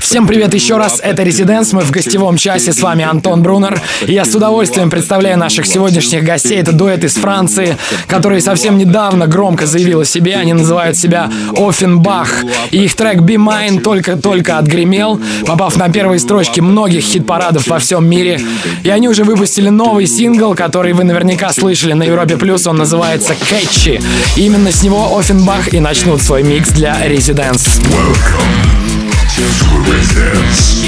Всем привет еще раз, это Резиденс, мы в гостевом часе, с вами Антон Брунер. Я с удовольствием представляю наших сегодняшних гостей, это дуэт из Франции, который совсем недавно громко заявил о себе, они называют себя Оффенбах. И их трек Be Mine только-только отгремел, попав на первые строчки многих хит-парадов во всем мире. И они уже выпустили новый сингл, который вы наверняка слышали на Европе Плюс, он называется Catchy. Именно с него Оффенбах и начнут свой микс для Резиденс. Welcome to Residence.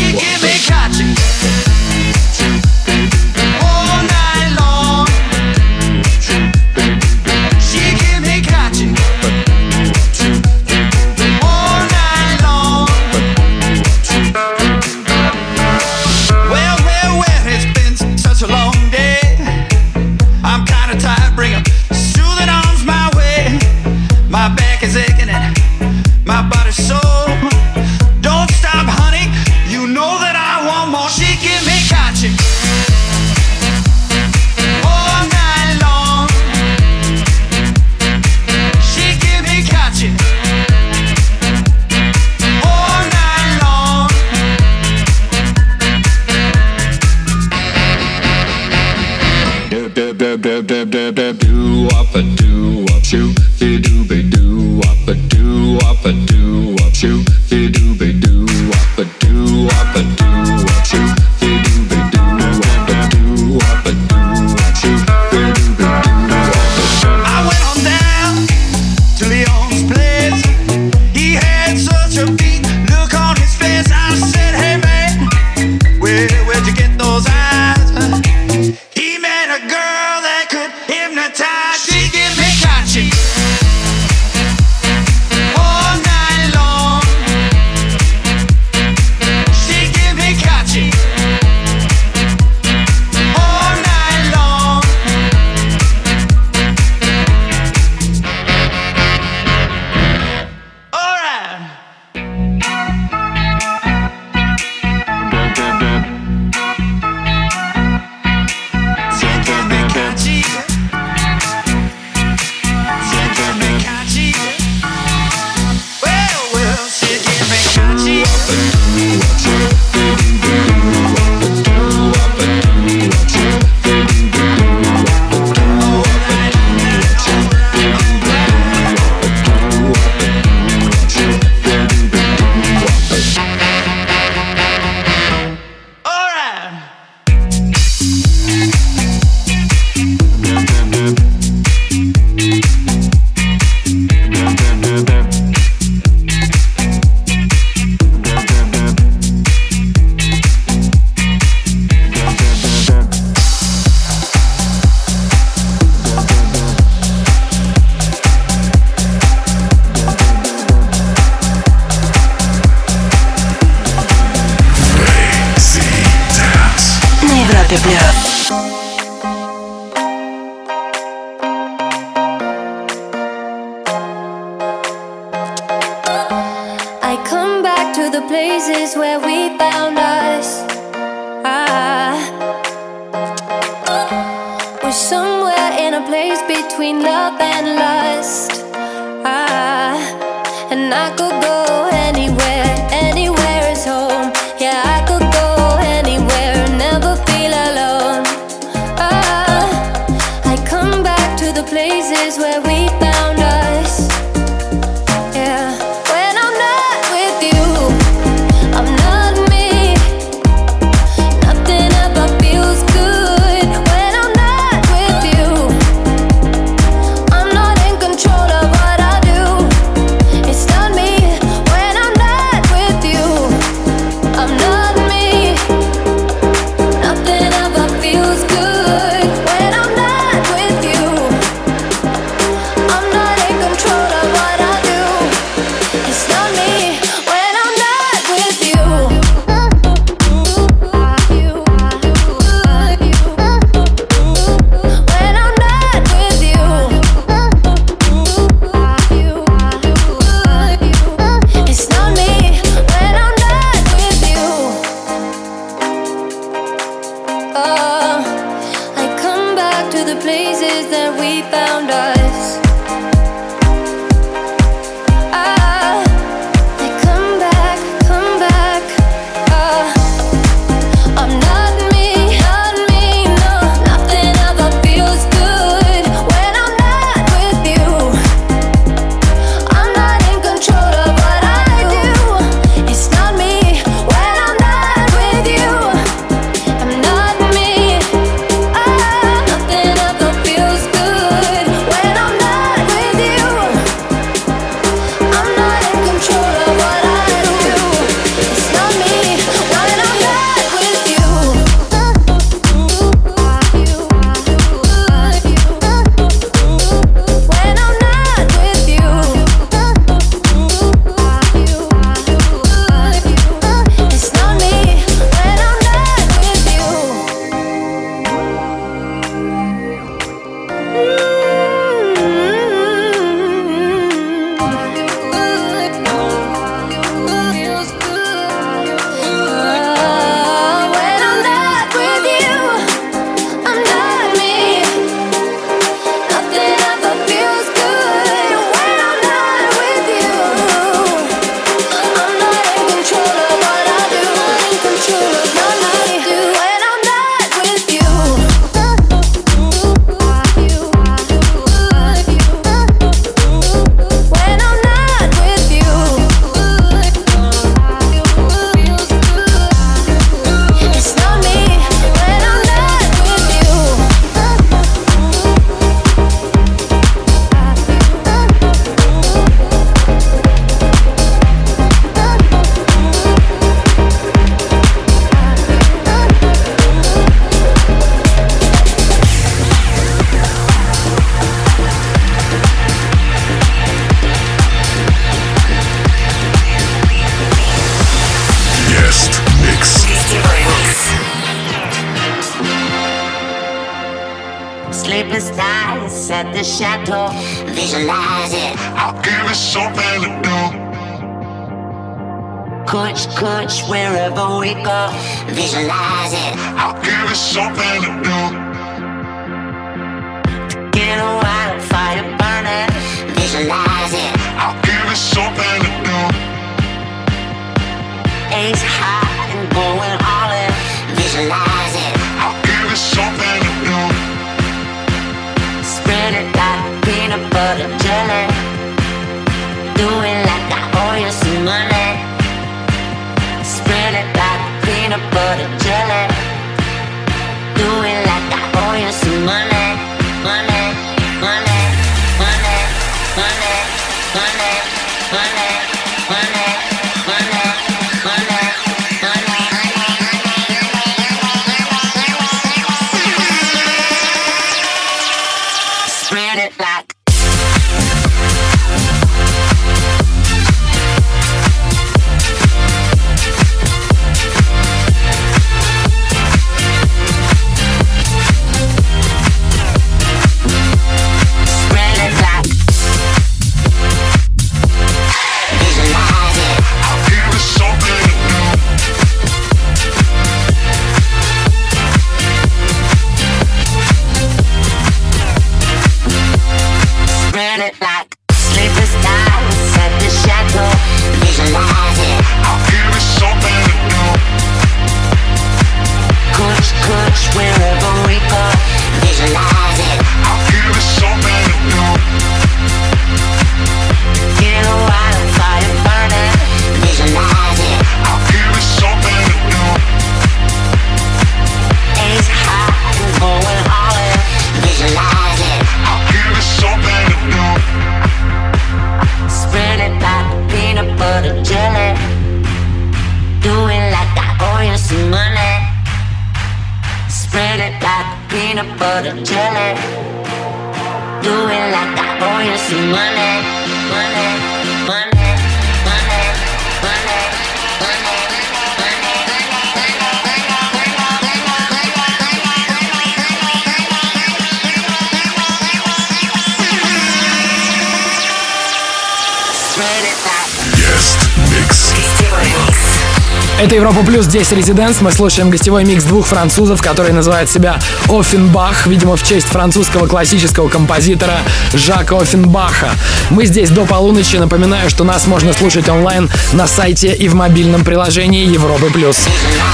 Плюс 10 резиденс мы слушаем гостевой микс двух французов, которые называют себя Оффенбах, видимо, в честь французского классического композитора Жака Оффенбаха. Мы здесь до полуночи. Напоминаю, что нас можно слушать онлайн на сайте и в мобильном приложении Европы+. плюс.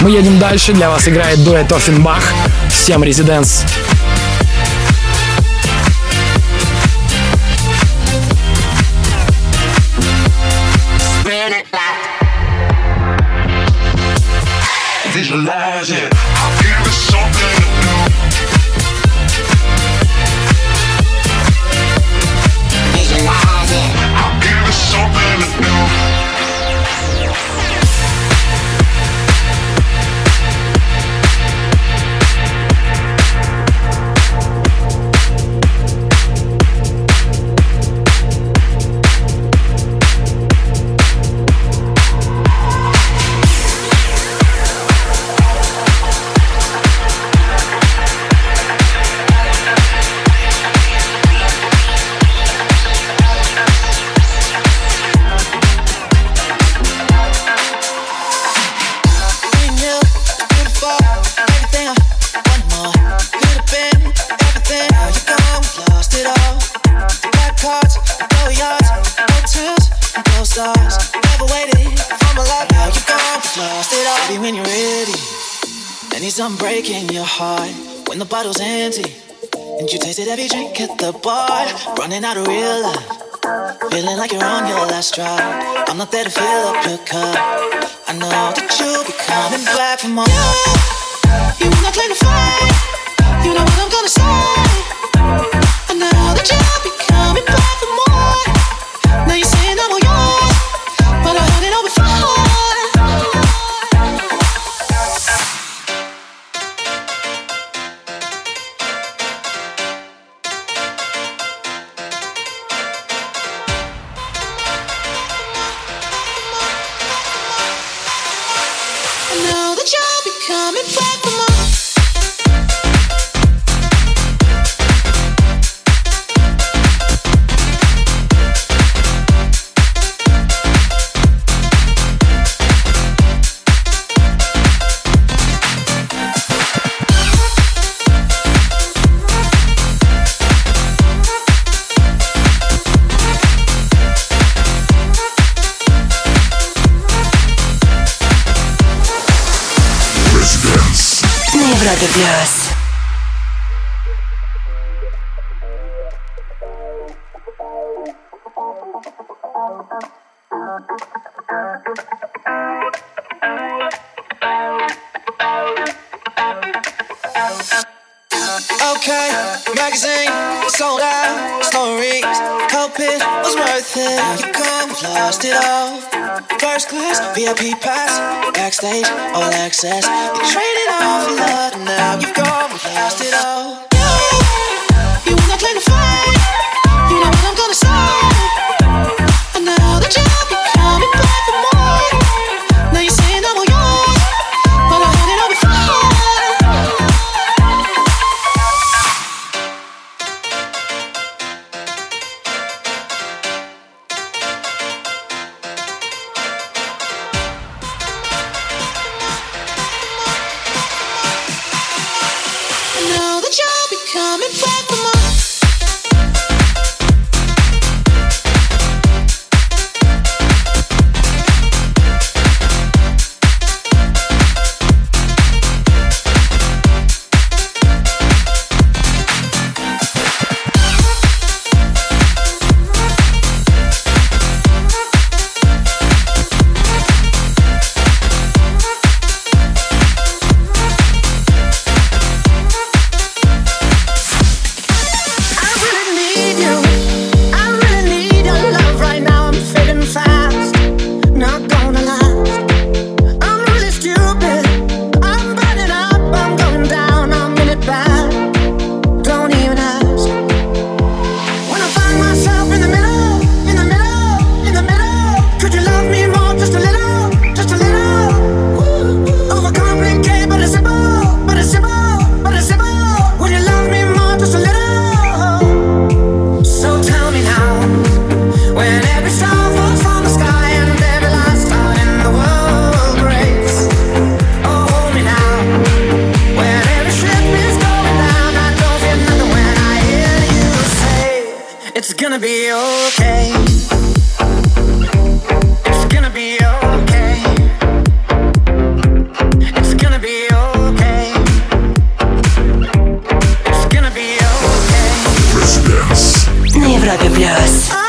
Мы едем дальше. Для вас играет дуэт Оффенбах. Всем резиденс. Imagine. last drop. I'm not there to fill up your cup. I know that you'll be coming back for more. You wanna claim the fight? You know what I'm gonna say. me Plug and Plus.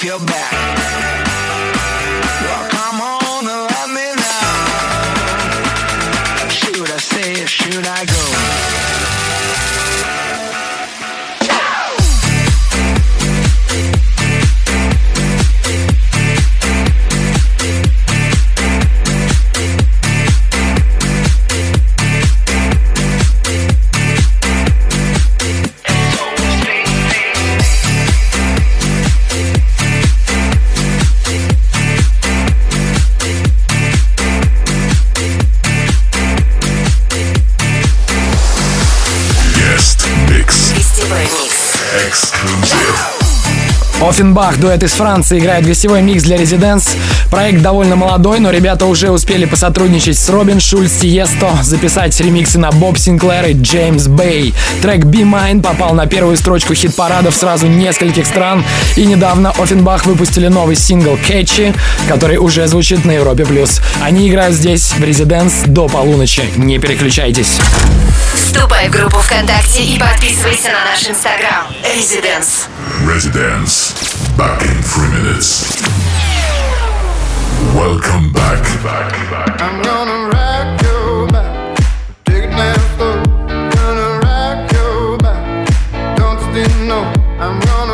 feel bad. Катенбах, дуэт из Франции, играет гостевой микс для Резиденс. Проект довольно молодой, но ребята уже успели посотрудничать с Робин Шульц и Есто, записать ремиксы на Боб Синклер и Джеймс Бэй. Трек Be Mine попал на первую строчку хит-парадов сразу нескольких стран, и недавно Офенбах выпустили новый сингл Catchy, который уже звучит на Европе+. плюс. Они играют здесь, в Резиденс, до полуночи. Не переключайтесь. Вступай в группу ВКонтакте и подписывайся на наш Инстаграм. Residence. Residence. Back in three minutes. Welcome back. back, back. I'm gonna your back. It slow. Gonna your back. Don't you know I'm gonna.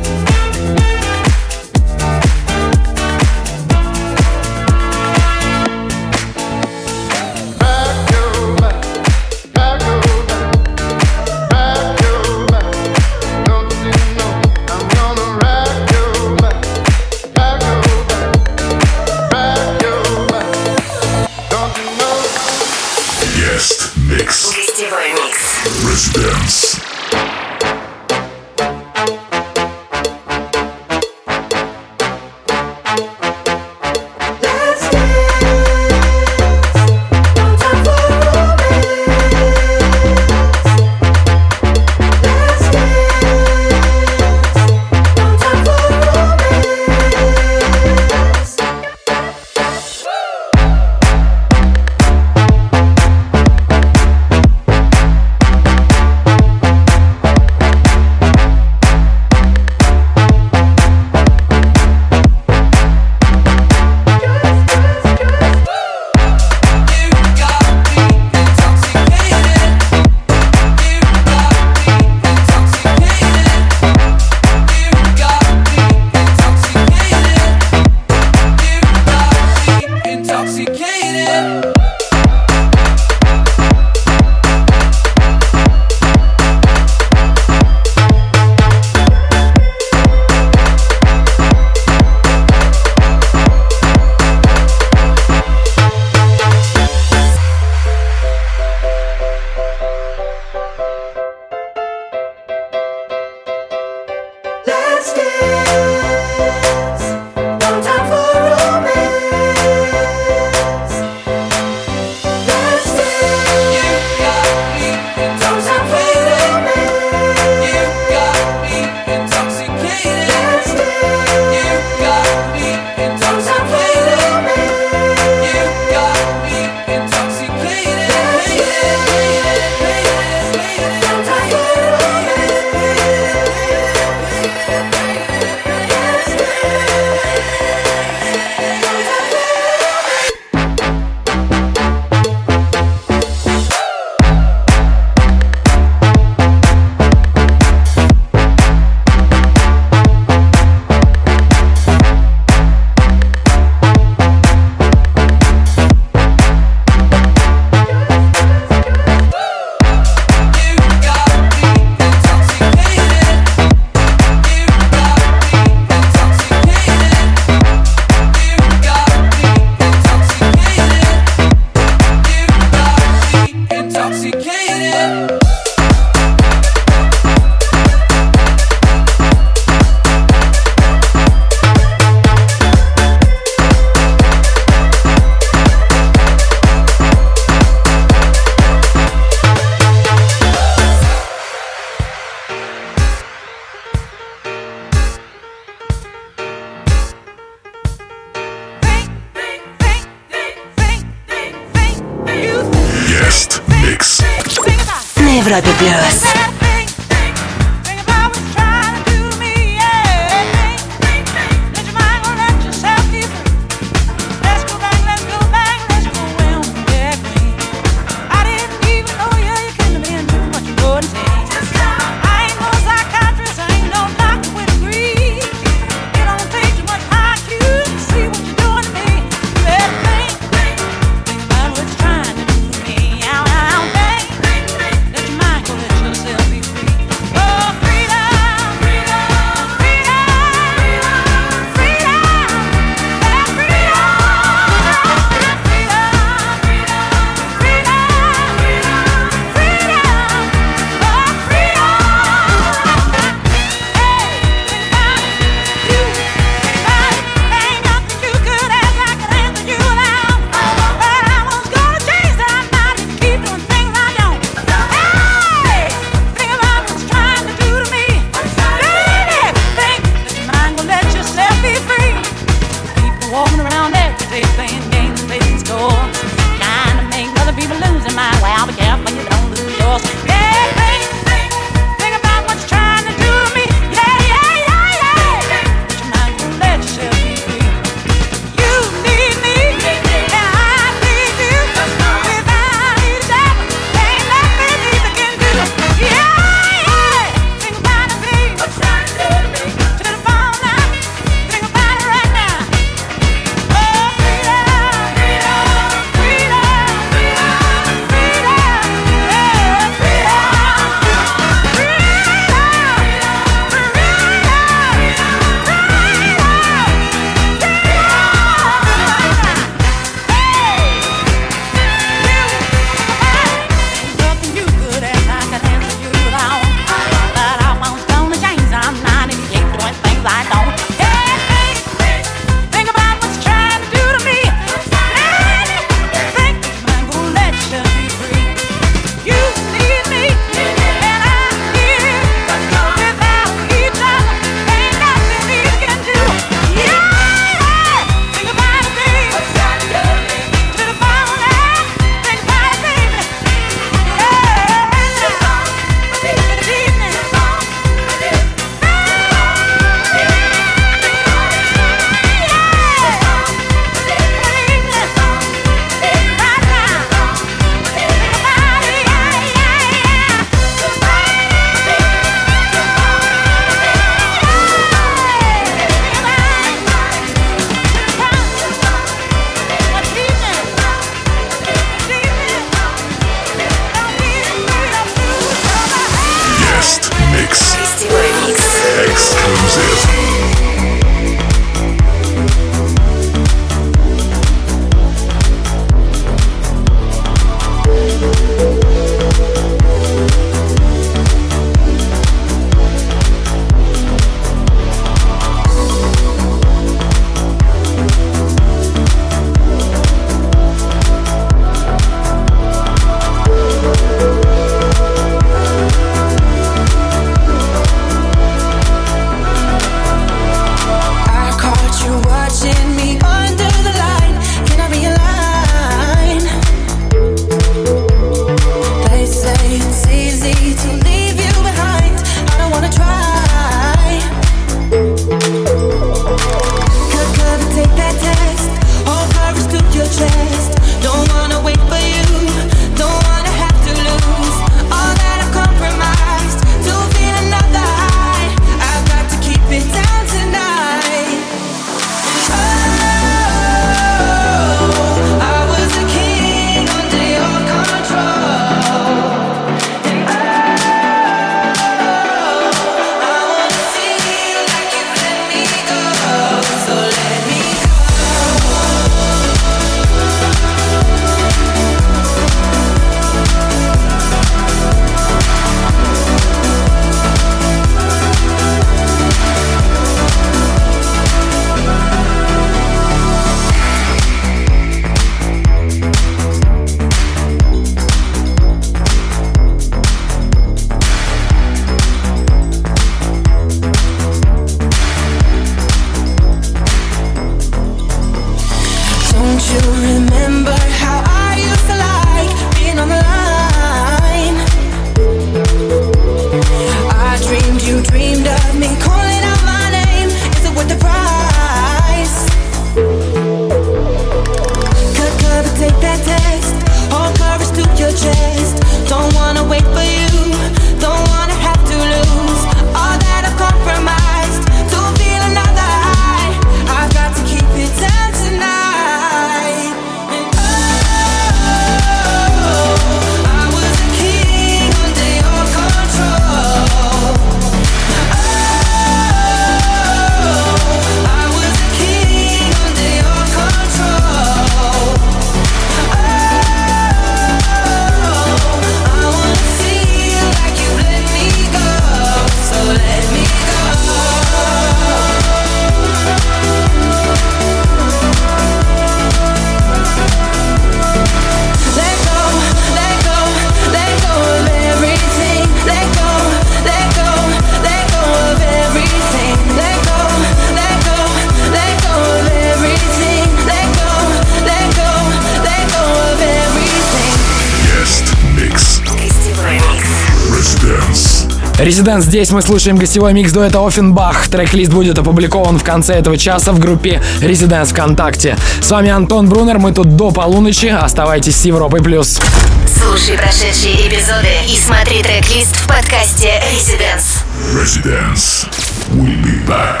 Резидент, здесь мы слушаем гостевой микс дуэта Оффенбах. Трек-лист будет опубликован в конце этого часа в группе Резиденс ВКонтакте. С вами Антон Брунер, мы тут до полуночи. Оставайтесь с Европой+. плюс. Слушай прошедшие эпизоды и смотри трек-лист в подкасте Residence. Residence. We'll be back.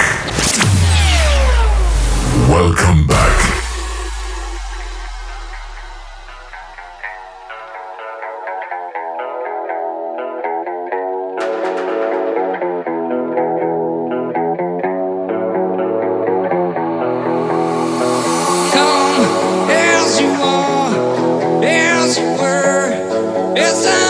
Welcome back. the time.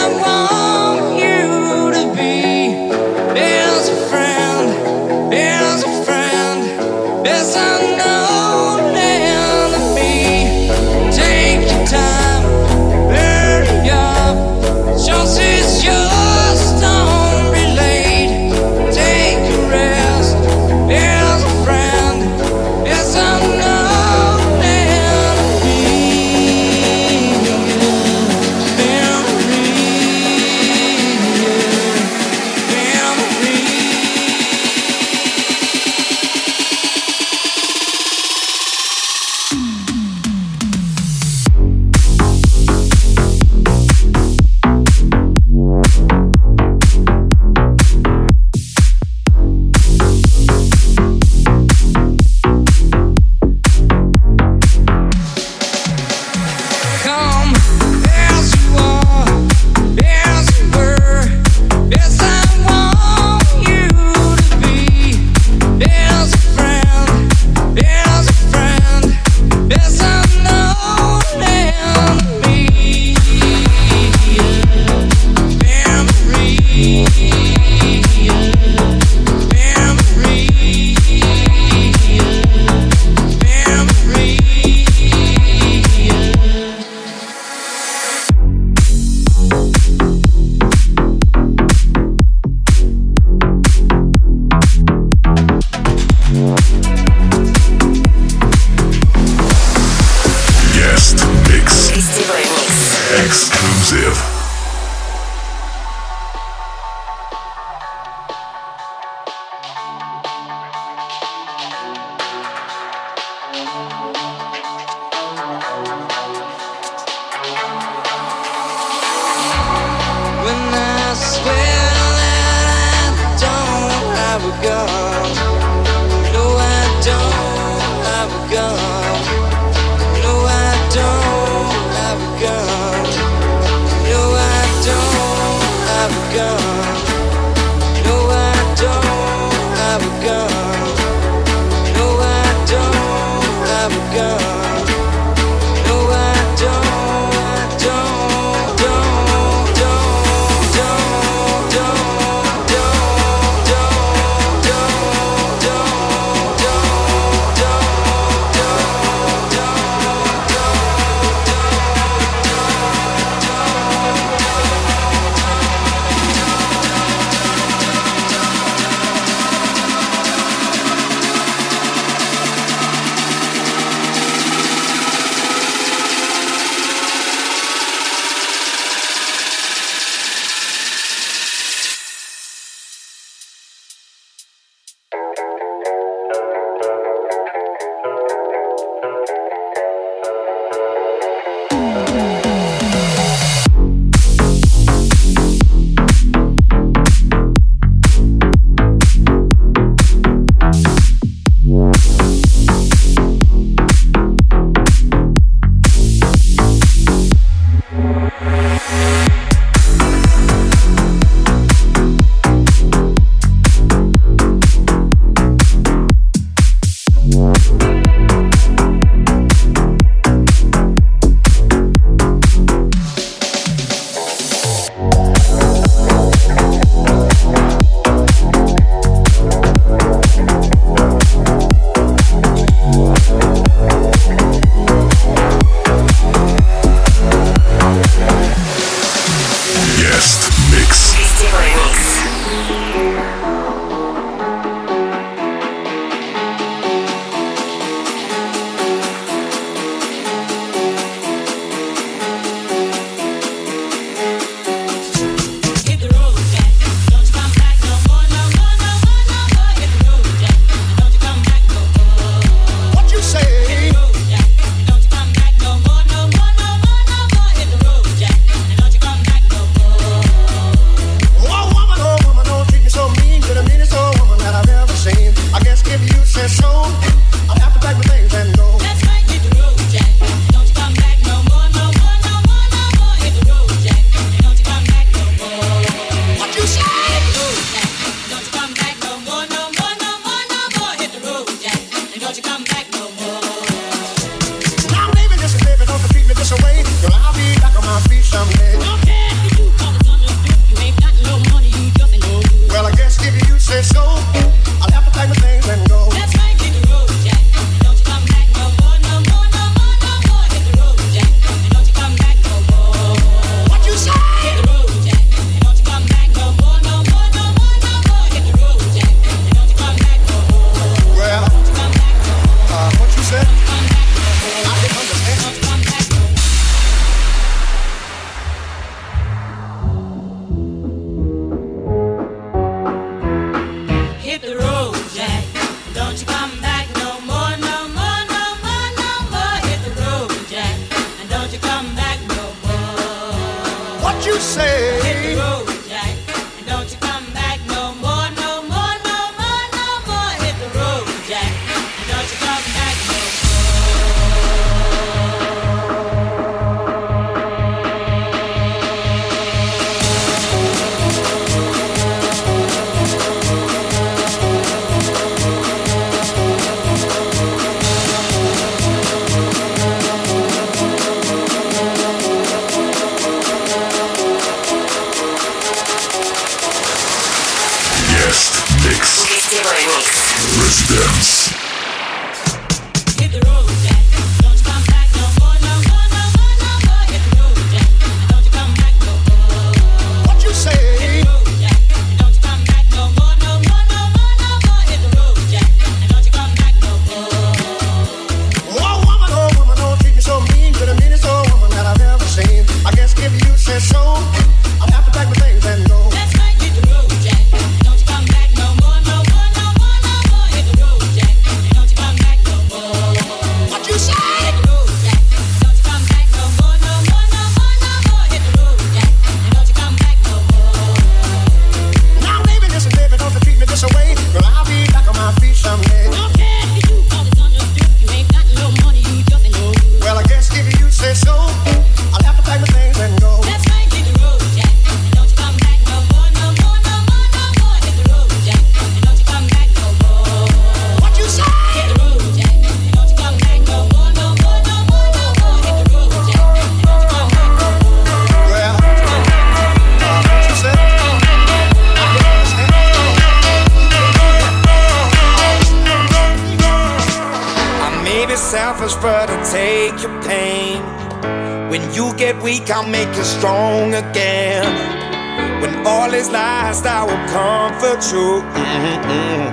All is lost, I will comfort you. Mm-hmm.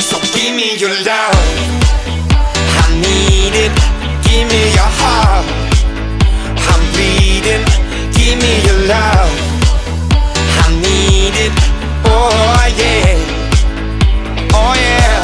So give me your love, I need it. Give me your heart, I'm bleeding. Give me your love, I need it. Oh yeah, oh yeah.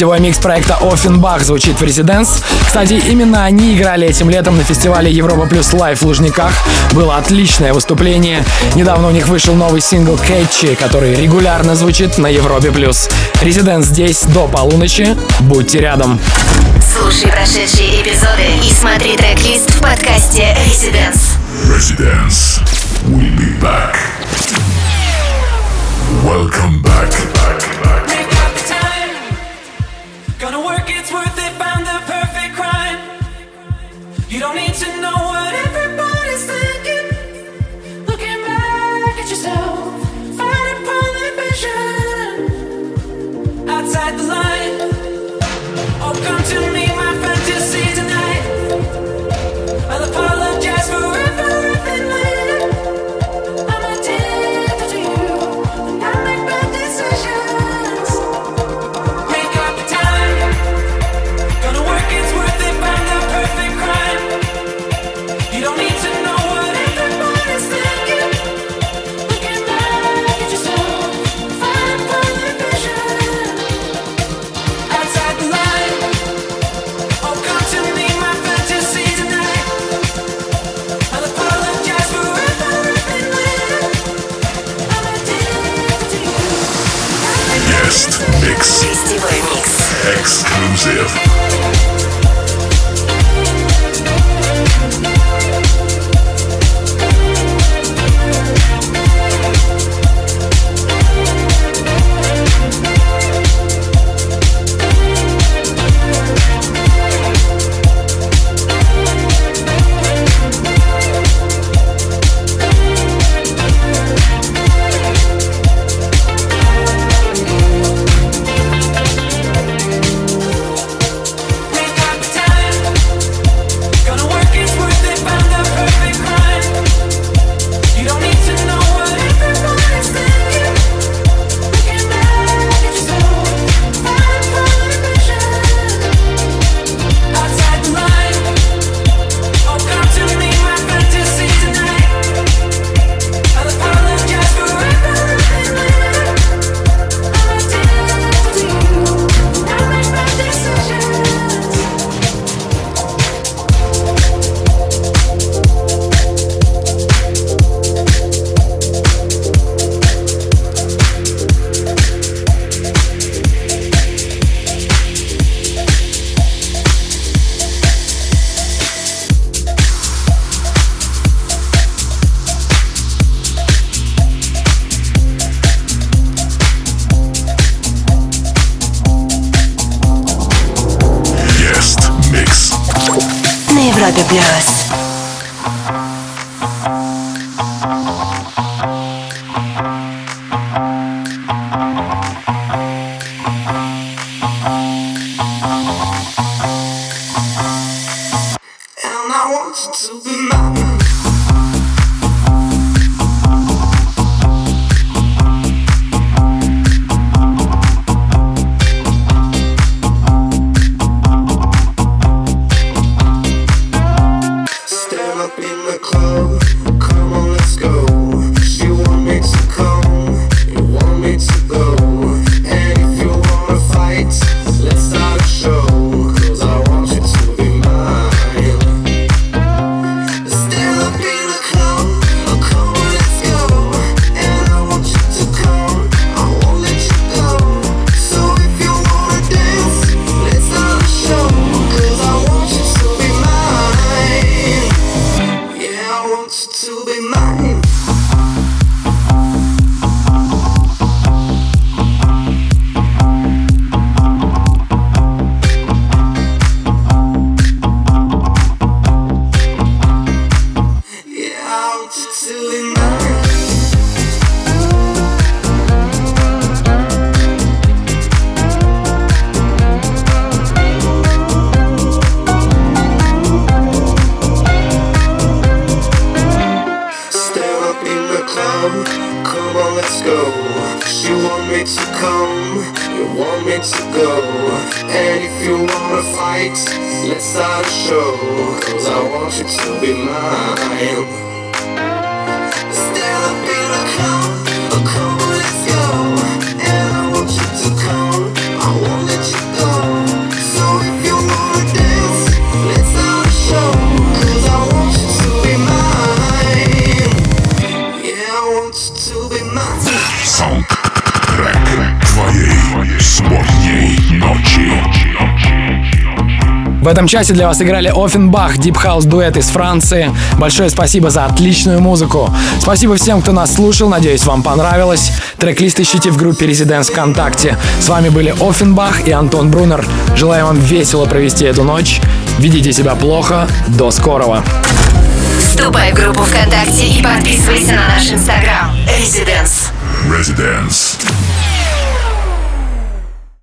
гостевой микс проекта Offenbach звучит в Резиденс. Кстати, именно они играли этим летом на фестивале Европа Плюс Лайв в Лужниках. Было отличное выступление. Недавно у них вышел новый сингл Кэтчи, который регулярно звучит на Европе Плюс. Резиденс здесь до полуночи. Будьте рядом. Слушай прошедшие эпизоды и смотри трек-лист в подкасте Residence. Residence. We'll be back. Welcome back. back, back. Часе для вас играли Оффенбах, Deep House дуэт из Франции. Большое спасибо за отличную музыку. Спасибо всем, кто нас слушал. Надеюсь, вам понравилось. Трек-лист ищите в группе Residents ВКонтакте. С вами были Оффенбах и Антон Брунер. Желаю вам весело провести эту ночь. Ведите себя плохо. До скорого. Вступай в группу ВКонтакте и подписывайся на наш инстаграм. Residence. Residence.